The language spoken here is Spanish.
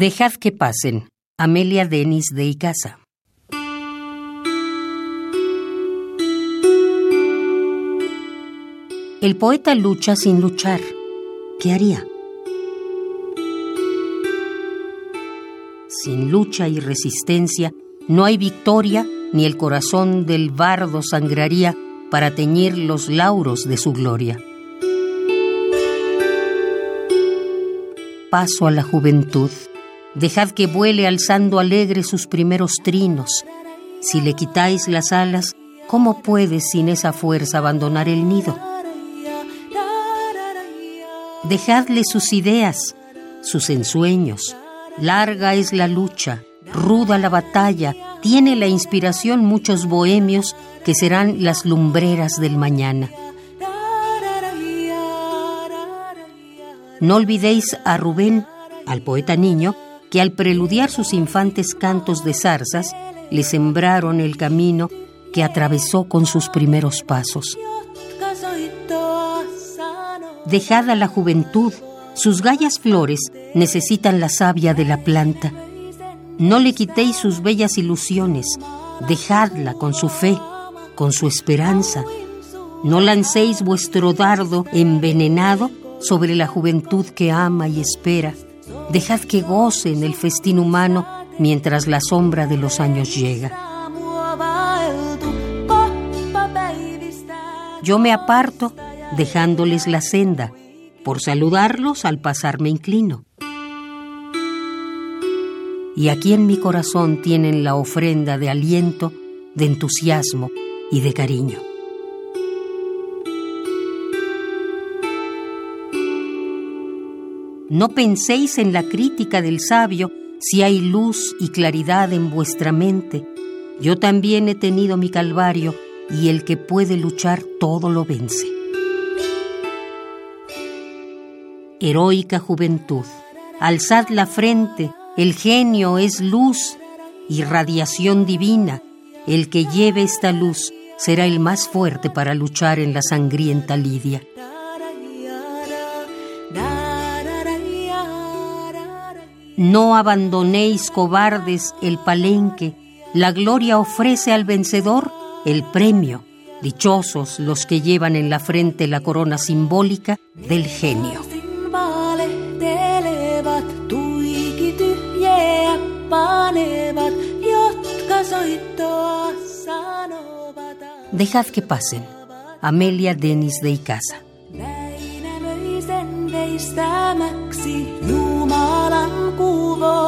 Dejad que pasen. Amelia Denis de Icaza. El poeta lucha sin luchar. ¿Qué haría? Sin lucha y resistencia no hay victoria ni el corazón del bardo sangraría para teñir los lauros de su gloria. Paso a la juventud. Dejad que vuele alzando alegre sus primeros trinos. Si le quitáis las alas, ¿cómo puede sin esa fuerza abandonar el nido? Dejadle sus ideas, sus ensueños. Larga es la lucha, ruda la batalla, tiene la inspiración muchos bohemios que serán las lumbreras del mañana. No olvidéis a Rubén, al poeta niño, que al preludiar sus infantes cantos de zarzas, le sembraron el camino que atravesó con sus primeros pasos. Dejad a la juventud, sus gallas flores necesitan la savia de la planta. No le quitéis sus bellas ilusiones, dejadla con su fe, con su esperanza. No lancéis vuestro dardo envenenado sobre la juventud que ama y espera. Dejad que goce en el festín humano mientras la sombra de los años llega. Yo me aparto dejándoles la senda. Por saludarlos al pasar me inclino y aquí en mi corazón tienen la ofrenda de aliento, de entusiasmo y de cariño. No penséis en la crítica del sabio si hay luz y claridad en vuestra mente. Yo también he tenido mi calvario y el que puede luchar todo lo vence. Heroica juventud, alzad la frente el genio es luz y radiación divina. El que lleve esta luz será el más fuerte para luchar en la sangrienta lidia. No abandonéis cobardes el palenque. La gloria ofrece al vencedor el premio. Dichosos los que llevan en la frente la corona simbólica del genio. Dejad que pasen. Amelia Denis de Icaza. veistämäksi Jumalan kuvaa.